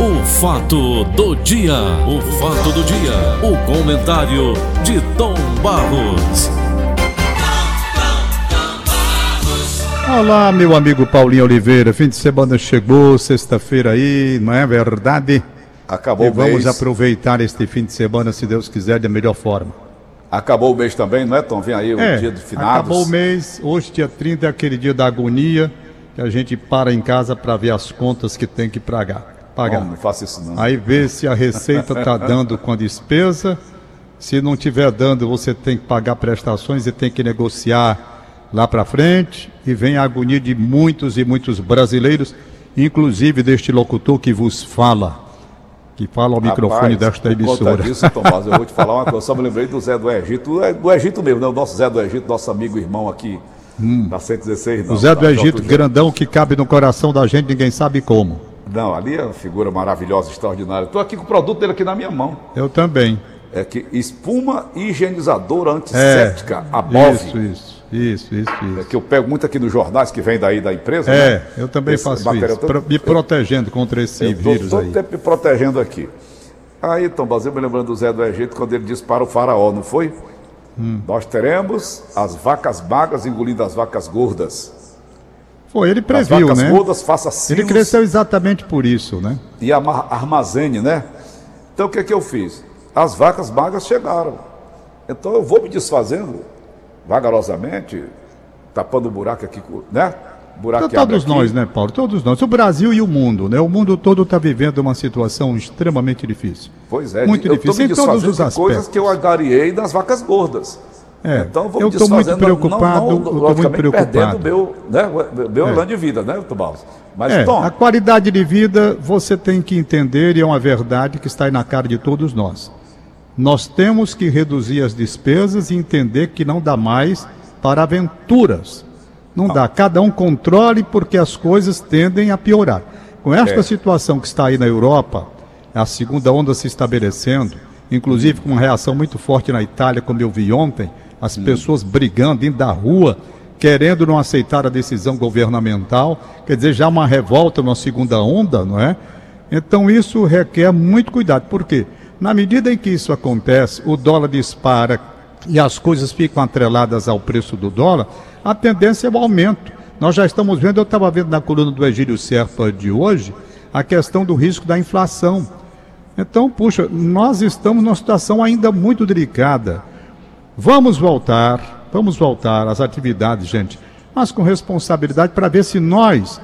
O fato do dia, o fato do dia, o comentário de Tom Barros. Olá, meu amigo Paulinho Oliveira. Fim de semana chegou, sexta-feira aí, não é verdade? Acabou e o vamos mês. aproveitar este fim de semana, se Deus quiser, da melhor forma. Acabou o mês também, não é, Tom? Vem aí o É, dia de finados. acabou o mês, hoje dia 30 é aquele dia da agonia, que a gente para em casa para ver as contas que tem que pagar. Pagar. Não, não faça isso não. Aí vê se a receita está dando com a despesa. Se não estiver dando, você tem que pagar prestações e tem que negociar lá para frente. E vem a agonia de muitos e muitos brasileiros, inclusive deste locutor que vos fala, que fala ao microfone Rapaz, desta por conta emissora. disso, Tomás, eu vou te falar uma coisa. Eu só me lembrei do Zé do Egito. Do- Do Egito mesmo, né? O nosso Zé do Egito, nosso amigo irmão aqui da 116. Não, Hum. O Zé do da Egito, JG. grandão, que cabe no coração da gente, ninguém sabe como. Não, ali é uma figura maravilhosa, extraordinária. Estou aqui com o produto dele aqui na minha mão. Eu também. É que espuma higienizadora antisséptica, a Bove. É, Isso, isso, isso, isso, É que eu pego muito aqui nos jornais que vem daí da empresa. É, né? eu também Esse faço isso, todo- me protegendo contra esse Eu vírus todo aí. tempo me protegendo aqui. Aí, Tom Bazil, me lembrando do Zé do Egito, quando ele disse para o faraó, não foi? Hum. Nós teremos as vacas magras engolindo as vacas gordas. Foi, ele As previu, vacas né? gordas faça Ele silos cresceu exatamente por isso, né? e armazene, né? Então, o que, que eu fiz? As vacas magras chegaram. Então, eu vou me desfazendo vagarosamente, tapando o buraco aqui, né? Buraco Então, todos aqui. nós, né, Paulo? Todos nós. O Brasil e o mundo, né? O mundo todo está vivendo uma situação extremamente difícil. Pois é, Muito eu difícil, em todos os de coisas aspectos. que eu agariei das vacas gordas. É, Então vou eu estou muito preocupado, não, eu não, estou muito perdendo preocupado. o meu, né, meu É. de vida, né, Tubaus? Mas, É, a qualidade de vida você tem que entender e é uma verdade que está aí na cara de todos nós. Nós temos que reduzir as despesas e entender que não dá mais para aventuras. Não dá. Cada um controle porque as coisas tendem a piorar. Com esta É. situação que está aí na Europa, a segunda onda se estabelecendo, inclusive com uma reação muito forte na Itália, como eu vi ontem, as pessoas brigando, indo da rua, querendo não aceitar a decisão governamental, quer dizer, já uma revolta numa segunda onda, não é? Então isso requer muito cuidado. Por quê? Na medida em que isso acontece, o dólar dispara e as coisas ficam atreladas ao preço do dólar, a tendência é o aumento. Nós já estamos vendo, eu estava vendo na coluna do Egílio Serpa de hoje, a questão do risco da inflação. Então, puxa, nós estamos numa situação ainda muito delicada. Vamos voltar, vamos voltar às atividades, gente, mas com responsabilidade para ver se nós,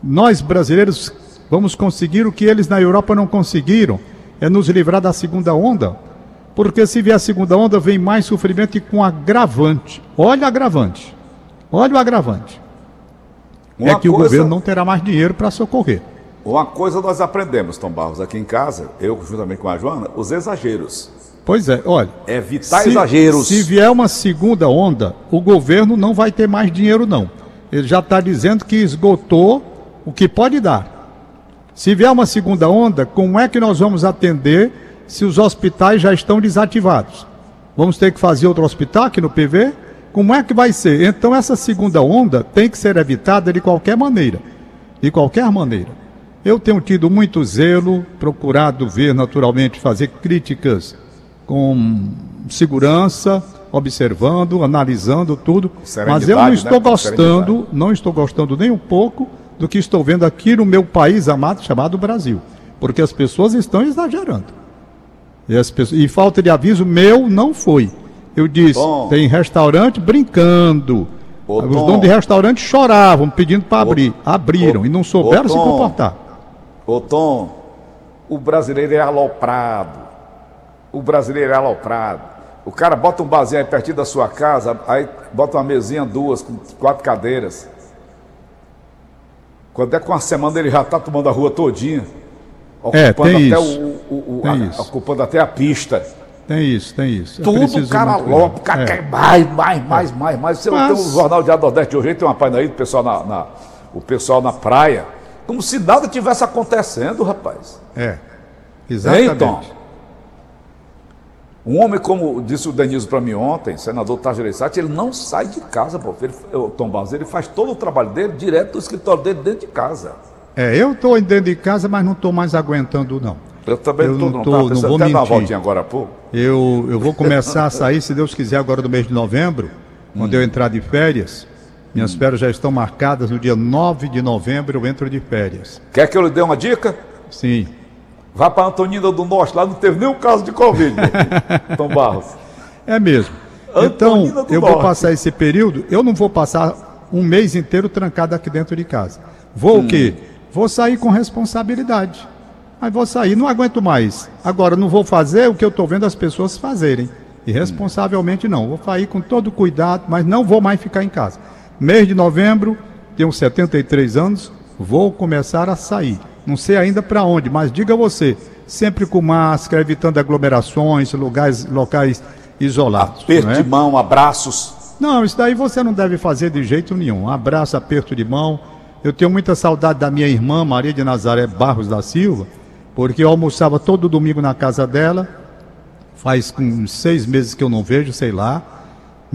nós brasileiros, vamos conseguir o que eles na Europa não conseguiram, é nos livrar da segunda onda. Porque se vier a segunda onda, vem mais sofrimento e com agravante. Olha o agravante. Olha o agravante. uma, é que o coisa, governo não terá mais dinheiro para socorrer. uma coisa nós aprendemos, Tom Barros, aqui em casa, eu juntamente com a Joana, os exageros. Pois é, olha. Evitar se, exageros. Se vier uma segunda onda, o governo não vai ter mais dinheiro, não. Ele já está dizendo que esgotou o que pode dar. Se vier uma segunda onda, como é que nós vamos atender se os hospitais já estão desativados? Vamos ter que fazer outro hospital aqui no PV? Como é que vai ser? Então, essa segunda onda tem que ser evitada de qualquer maneira. De qualquer maneira. Eu tenho tido muito zelo, procurado ver naturalmente, fazer críticas com segurança, observando, analisando tudo. Mas eu não Serenidade, estou né? Gostando, não estou gostando nem um pouco do que estou vendo aqui no meu país amado chamado Brasil. Porque as pessoas estão exagerando. E, as pessoas, e falta de aviso meu não foi. Eu disse, tem restaurante brincando. Ô, Os donos de restaurante choravam pedindo para abrir. Abriram ô, e não souberam se comportar. Ô Tom, o brasileiro é aloprado. O brasileiro é aloprado. O cara bota um barzinho aí pertinho da sua casa, aí bota uma mesinha, duas, com quatro cadeiras. Quando é com uma semana ele já está tomando a rua todinha. É, Ocupando tem até isso. o, o- a- ocupando até a pista. Tem isso, tem isso. É Tudo cara muito aloca, o cuidado. cara É. quer mais, mais, mais, mais, mais. Você Mas- tem um jornal de Nordeste hoje, tem uma página aí do pessoal na, na- o pessoal na praia, como se nada tivesse acontecendo, rapaz. É. Exatamente. Então, um homem como disse o Denilson para mim ontem, senador Tajeressati, ele não sai de casa, pô. Ele, o Tom Barros, ele faz todo o trabalho dele direto do escritório dele dentro de casa. É, eu estou dentro de casa, mas não estou mais aguentando, não. Eu também Eu tô, não não, tô- tava não vou até dar uma mentir. voltinha agora há pouco. Eu, eu vou começar a sair, se Deus quiser, agora no mês de novembro, quando Hum. eu entrar de férias. Minhas férias já estão marcadas no dia 9 de novembro, eu entro de férias. Quer que eu lhe dê uma dica? Sim. Vá para Antonina do Norte, lá não teve nenhum caso de Covid, Tom Barros. É mesmo. Antonina Então, eu vou Norte. passar esse período, eu não vou passar um mês inteiro trancado aqui dentro de casa. Vou o quê? Vou sair com responsabilidade. Mas vou sair, não aguento mais. Agora, não vou fazer o que eu estou vendo as pessoas fazerem. Irresponsavelmente não. Vou sair com todo cuidado, mas não vou mais ficar em casa. Mês de novembro, tenho 73 anos, vou começar a sair. Não sei ainda para onde, mas diga você, sempre com máscara, evitando aglomerações, lugares, locais isolados. Aperto é? de mão, abraços. Não, isso daí você não deve fazer de jeito nenhum. Um abraço, aperto de mão. Eu tenho muita saudade da minha irmã, Maria de Nazaré Barros da Silva, porque eu almoçava todo domingo na casa dela. Faz uns seis meses que eu não vejo, sei lá.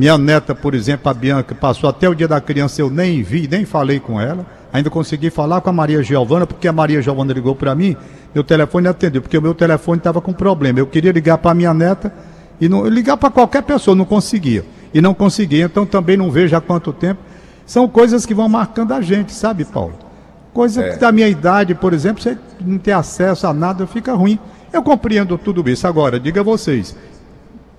Minha neta, por exemplo, a Bianca, passou até o dia da criança, eu nem vi, nem falei com ela. Ainda consegui falar com a Maria Giovana, porque a Maria Giovana ligou para mim, meu telefone atendeu, porque o meu telefone estava com problema. Eu queria ligar para minha neta e não, ligar para qualquer pessoa, não conseguia. E não conseguia, então também não vejo há quanto tempo. São coisas que vão marcando a gente, sabe, Paulo? Coisa que da minha idade, por exemplo, você não ter acesso a nada fica ruim. Eu compreendo tudo isso. Agora, diga a vocês,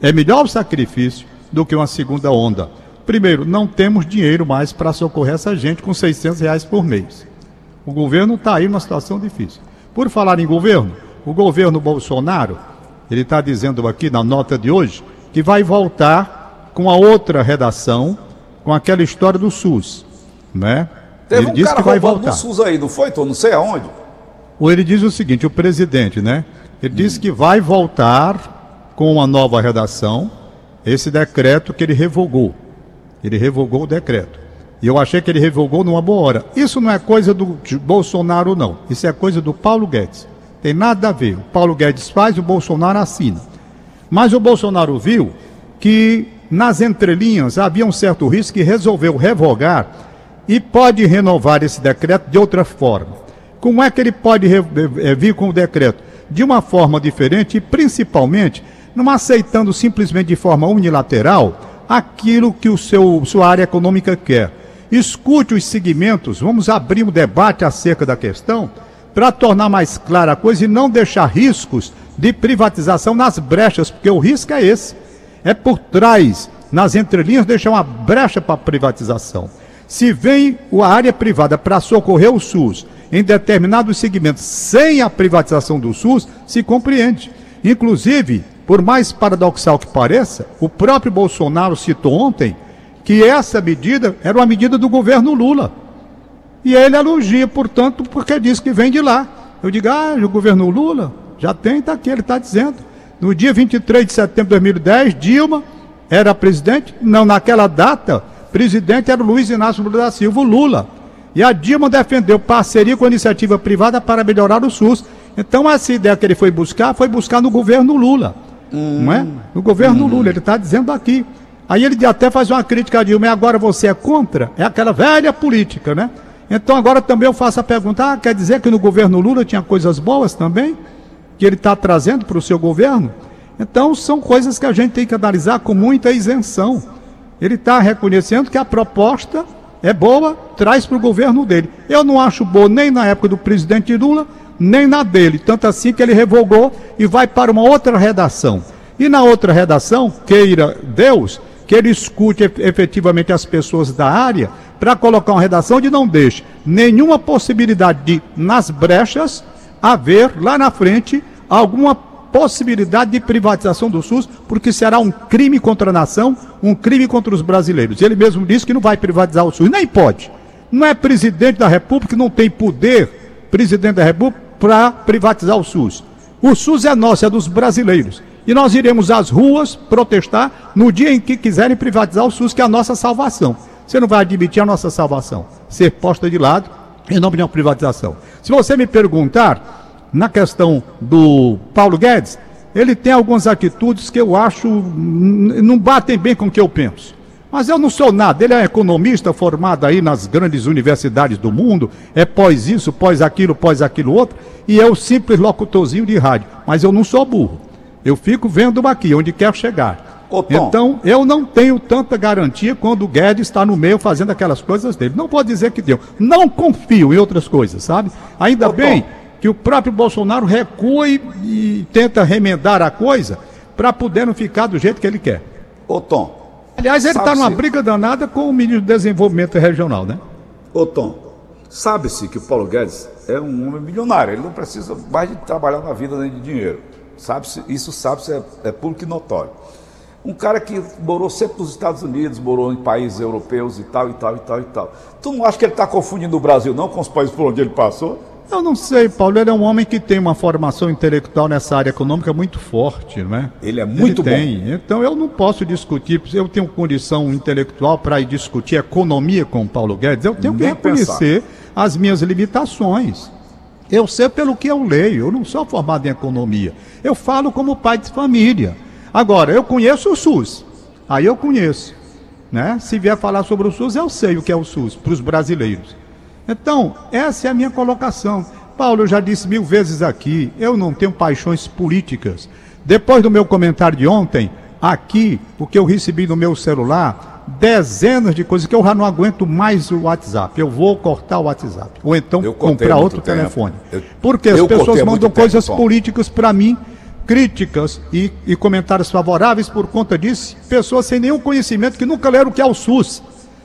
é melhor o sacrifício do que uma segunda onda. Primeiro, não temos dinheiro mais para socorrer essa gente com 600 reais por mês. O governo está aí numa situação difícil. Por falar em governo, o governo Bolsonaro, ele está dizendo aqui na nota de hoje que vai voltar com a outra redação, com aquela história do SUS, né? Teve ele um disse cara que vai voltar. no SUS aí, não foi, Tô? Não sei aonde. Ou ele diz o seguinte, o presidente, né? Ele disse que vai voltar com uma nova redação esse decreto que ele revogou. Ele revogou o decreto. E eu achei que ele revogou numa boa hora. Isso não é coisa do Bolsonaro, não. Isso é coisa do Paulo Guedes. Tem nada a ver. O Paulo Guedes faz, o Bolsonaro assina. Mas o Bolsonaro viu que nas entrelinhas havia um certo risco e resolveu revogar e pode renovar esse decreto de outra forma. Como é que ele pode eh, vir com o decreto? De uma forma diferente e principalmente não aceitando simplesmente de forma unilateral aquilo que o seu sua área econômica quer. Escute os segmentos, vamos abrir um debate acerca da questão para tornar mais clara a coisa e não deixar riscos de privatização nas brechas, porque o risco é esse. É por trás, nas entrelinhas, deixar uma brecha para privatização. Se vem a área privada para socorrer o SUS em determinados segmentos sem a privatização do SUS, se compreende. Inclusive, por mais paradoxal que pareça, o próprio Bolsonaro citou ontem que essa medida era uma medida do governo Lula. E ele elogia, portanto, porque diz que vem de lá. Eu digo, ah, o governo Lula já tem, está aqui, ele está dizendo. No dia 23 de setembro de 2010, Dilma era presidente. Não, naquela data, presidente era o Luiz Inácio Lula da Silva, Lula. E a Dilma defendeu parceria com a iniciativa privada para melhorar o SUS. Então, essa ideia que ele foi buscar, foi buscar no governo Lula. Não é? No governo Lula, ele está dizendo aqui. Aí ele até faz uma crítica a Dilma, e agora você é contra? É aquela velha política, né? Então agora também eu faço a pergunta, ah, quer dizer que no governo Lula tinha coisas boas também? Que ele está trazendo para o seu governo? Então são coisas que a gente tem que analisar com muita isenção. Ele está reconhecendo que a proposta é boa, traz para o governo dele. Eu não acho boa nem na época do presidente Lula, nem na dele. Tanto assim que ele revogou e vai para uma outra redação. E na outra redação, queira Deus, que ele escute ef- efetivamente as pessoas da área para colocar uma redação onde não deixe nenhuma possibilidade de, nas brechas, haver lá na frente alguma possibilidade de privatização do SUS, porque será um crime contra a nação, um crime contra os brasileiros. Ele mesmo disse que não vai privatizar o SUS, nem pode. Não é presidente da República, não tem poder, presidente da República, para privatizar o SUS. O SUS é nosso, é dos brasileiros. E nós iremos às ruas protestar no dia em que quiserem privatizar o SUS, que é a nossa salvação. Você não vai admitir a nossa salvação ser posta de lado em nome de uma privatização. Se você me perguntar, na questão do Paulo Guedes, ele tem algumas atitudes que eu acho não batem bem com o que eu penso. Mas eu não sou nada. Ele é economista formado aí nas grandes universidades do mundo, é pós isso, pós aquilo, pós aquilo outro, e eu simples locutorzinho de rádio. Mas eu não sou burro. Eu fico vendo aqui, onde quer chegar. Ô. Então, eu não tenho tanta garantia quando o Guedes está no meio fazendo aquelas coisas dele. Não vou dizer que deu. Não confio em outras coisas, sabe? Ainda Ô, bem Tom. que o próprio Bolsonaro recua e, e tenta remendar a coisa para poder não ficar do jeito que ele quer. Ô Tom, Aliás, ele está Sabe numa briga danada com o ministro do Desenvolvimento Regional, né? ô Tom, sabe-se que o Paulo Guedes é um homem milionário, ele não precisa mais de trabalhar na vida nem de dinheiro. Sabe-se, isso sabe-se é, é público e notório. Um cara que morou sempre nos Estados Unidos, morou em países europeus e tal, e tal, e tal, e tal. Tu não acha que ele está confundindo o Brasil não com os países por onde ele passou? Eu não sei, Paulo. Ele é um homem que tem uma formação intelectual nessa área econômica muito forte, não é? Ele é muito ele tem. Então eu não posso discutir. Eu tenho condição intelectual para ir discutir economia com o Paulo Guedes. Eu tenho que Nem reconhecer as minhas limitações. Eu sei pelo que eu leio. Eu não sou formado em economia. Eu falo como pai de família. Agora, eu conheço o SUS. Aí eu conheço. Né? Se vier falar sobre o SUS, eu sei o que é o SUS para os brasileiros. Então, essa é a minha colocação. Paulo, eu já disse mil vezes aqui, eu não tenho paixões políticas. Depois do meu comentário de ontem, aqui, o que eu recebi no meu celular, dezenas de coisas que eu já não aguento mais o WhatsApp. Eu vou cortar o WhatsApp. Ou então comprar outro tempo. telefone. Eu- Porque as pessoas mandam tempo, coisas Tom. políticas para mim, críticas e, e comentários favoráveis por conta disso. Pessoas sem nenhum conhecimento que nunca leram o que é o SUS.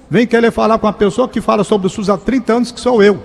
Vem querer falar com uma pessoa que fala sobre o SUS há 30 anos, que sou eu.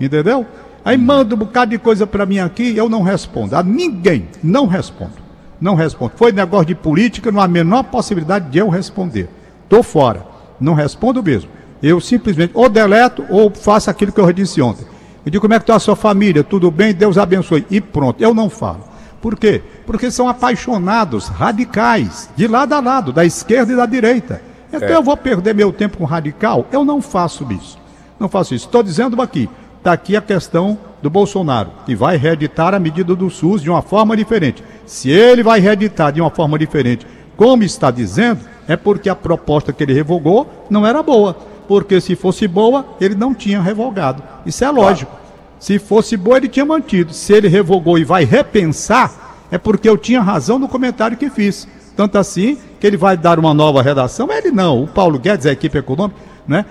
Entendeu? Aí manda um bocado de coisa para mim aqui, eu não respondo. A ninguém, não respondo. Não respondo. Foi negócio de política, não há a menor possibilidade de eu responder. Tô fora. Não respondo mesmo. Eu simplesmente ou deleto ou faço aquilo que eu disse ontem. Eu digo, como é que está a sua família? Tudo bem? Deus abençoe. E pronto. Eu não falo. Por quê? Porque são apaixonados, radicais, de lado a lado, da esquerda e da direita. Então É. eu vou perder meu tempo com radical? Eu não faço isso. Não faço isso. Estou dizendo aqui. Está aqui a questão do Bolsonaro, que vai reeditar a medida do SUS de uma forma diferente. Se ele vai reeditar de uma forma diferente, como está dizendo, é porque a proposta que ele revogou não era boa. Porque se fosse boa, ele não tinha revogado. Isso é lógico. Se fosse boa, ele tinha mantido. Se ele revogou e vai repensar, é porque eu tinha razão no comentário que fiz. Tanto assim que ele vai dar uma nova redação. Ele não, o Paulo Guedes, a equipe econômica, né?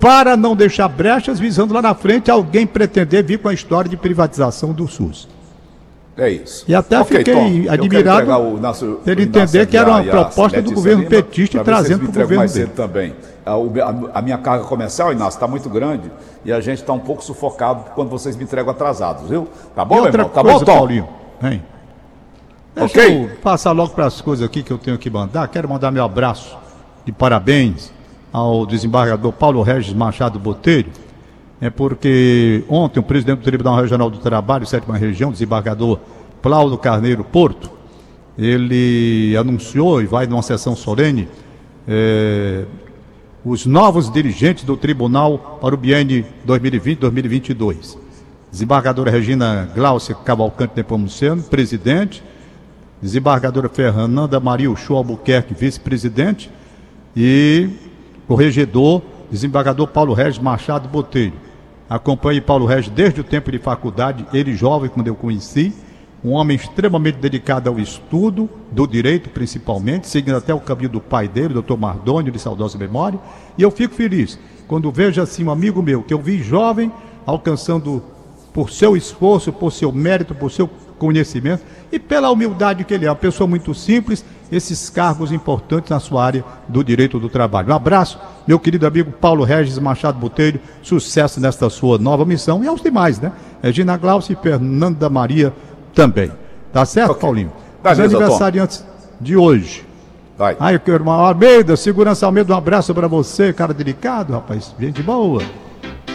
Para não deixar brechas, visando lá na frente alguém pretender vir com a história de privatização do SUS. É isso. E até Ok, fiquei Tom, admirado o Inácio- dele o Inácio entender que era uma proposta do governo Lima, petista e trazendo me pro entregam mais governo cedo também. A, o- a- a minha carga comercial, Inácio, está muito grande e a gente está um pouco sufocado quando vocês me entregam atrasados, viu? Tá bom, e meu outra irmão? Tá coisa, bom, Tom? Paulinho? Hein? Deixa Ok. eu passar logo para as coisas aqui que eu tenho que mandar. Quero mandar meu abraço de parabéns ao desembargador Paulo Regis Machado Botelho. É porque ontem o presidente do Tribunal Regional do Trabalho, sétima região, desembargador Plaudo Carneiro Porto, ele anunciou e vai numa sessão solene eh, os novos dirigentes do tribunal para o biênio 2020-2022. Desembargadora Regina Glaucia Cavalcante Nepomuceno, presidente. Desembargadora Fernanda Maria Uchoa Albuquerque, vice-presidente. E corregedor, desembargador Paulo Regis Machado Botelho. Acompanhei Paulo Regis desde o tempo de faculdade, ele jovem, quando eu conheci. Um homem extremamente dedicado ao estudo, do direito principalmente, seguindo até o caminho do pai dele, doutor Mardônio, de saudosa memória. E eu fico feliz quando vejo assim um amigo meu, que eu vi jovem, alcançando por seu esforço, por seu mérito, por seu conhecimento e pela humildade que ele é, uma pessoa muito simples, esses cargos importantes na sua área do direito do trabalho. Um abraço, meu querido amigo Paulo Regis Machado Botelho, sucesso nesta sua nova missão e aos demais, né? Regina Glaucia e Fernanda Maria também. Tá certo, Ok. Paulinho? Beleza, Os aniversariantes de hoje. Vai. Ai, que irmão Almeida, segurança Almeida, um abraço pra você, cara delicado, rapaz, gente boa.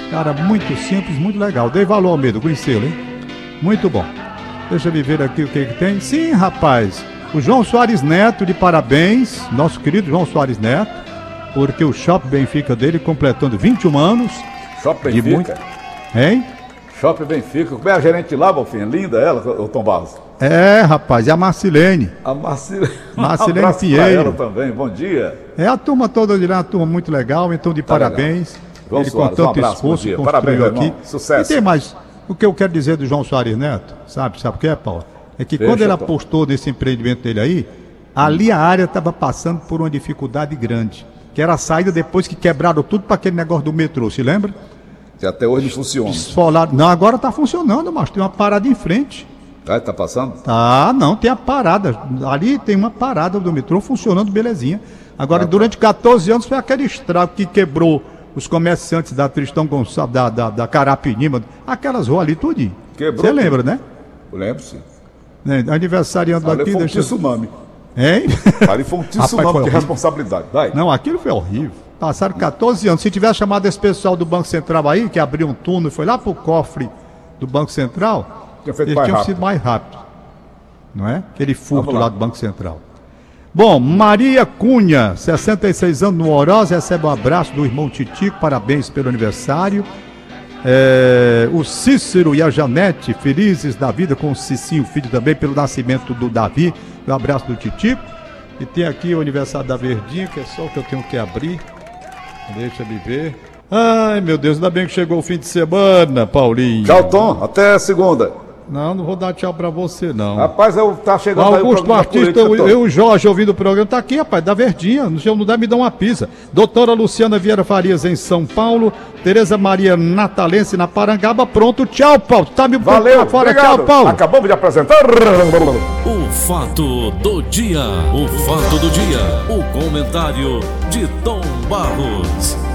Cara muito simples, muito legal. Dei valor, Almeida, conhecê-lo, hein? Muito bom. Deixa eu ver aqui o que, que tem. Sim, rapaz, o João Soares Neto, de parabéns, nosso querido João Soares Neto, porque o Shopping Benfica dele completando 21 anos. Shopping Benfica. muito- Hein? Shopping Benfica. Como é a gerente lá, Bonfim? Linda ela, o Tom Barros. É, rapaz, é a Marcilene. A Marcilene. Marcilene um Pinheiro. ela também. Bom dia. É a turma toda de lá, uma turma muito legal, então de Tá parabéns. João Ele Soares, com um tanto abraço, esforço bom dia. construiu Parabéns, aqui. irmão. Sucesso. E tem mais. O que eu quero dizer do João Soares Neto, sabe? Sabe o que é, Paulo? É que Deixa, quando ele apostou nesse empreendimento dele aí, ali a área estava passando por uma dificuldade grande. Que era a saída depois que quebraram tudo para aquele negócio do metrô, se lembra? Que até hoje funciona. Esfolado. Não, agora está funcionando, mas tem uma parada em frente. Tá, tá passando? Tá, não, tem a parada. Ali tem uma parada do metrô funcionando belezinha. Agora, durante 14 anos foi aquele estrago que quebrou os comerciantes da Tristão Gonçalves, da, da, da Carapinima, aquelas ruas ali tudinho. Quebrou Você lembra, né? Lembro, sim. né? Aniversariando Ali aqui, foi um deixa tsunami. Hein? Ali foi um tsunami de horrível. responsabilidade. Vai. Não, aquilo foi horrível. Passaram 14 anos. Se tivesse chamado esse pessoal do Banco Central aí, que abriu um túnel e foi lá pro cofre do Banco Central, eles tinham rápido. sido mais rápido. Não é? Aquele furto lá. lá do Banco Central. Bom, Maria Cunha, 66 anos no Oroz, recebe um abraço do irmão Titico, parabéns pelo aniversário. É, o Cícero e a Janete, felizes da vida com o Cicinho, filho também, pelo nascimento do Davi. Um abraço do Titico. E tem aqui o aniversário da Verdinha, que é só o que eu tenho que abrir. Deixa me ver. Ai, meu Deus, ainda bem que chegou o fim de semana, Paulinho. Tchau, Tom. Até segunda. Não, não vou dar tchau pra você, não. Rapaz, eu tá O chegando aí o Augusto programa Artista, político, eu, e o Jorge ouvindo o programa, tá aqui, rapaz, da Verdinha. No seu não deve me dar uma pizza. Doutora Luciana Vieira Farias em São Paulo. Tereza Maria Natalense na Parangaba. Pronto, tchau, Paulo. Tá me botando Valeu, pra fora, obrigado. tchau, Paulo. Acabamos de apresentar. O fato do dia. O fato do dia. O comentário de Tom Barros.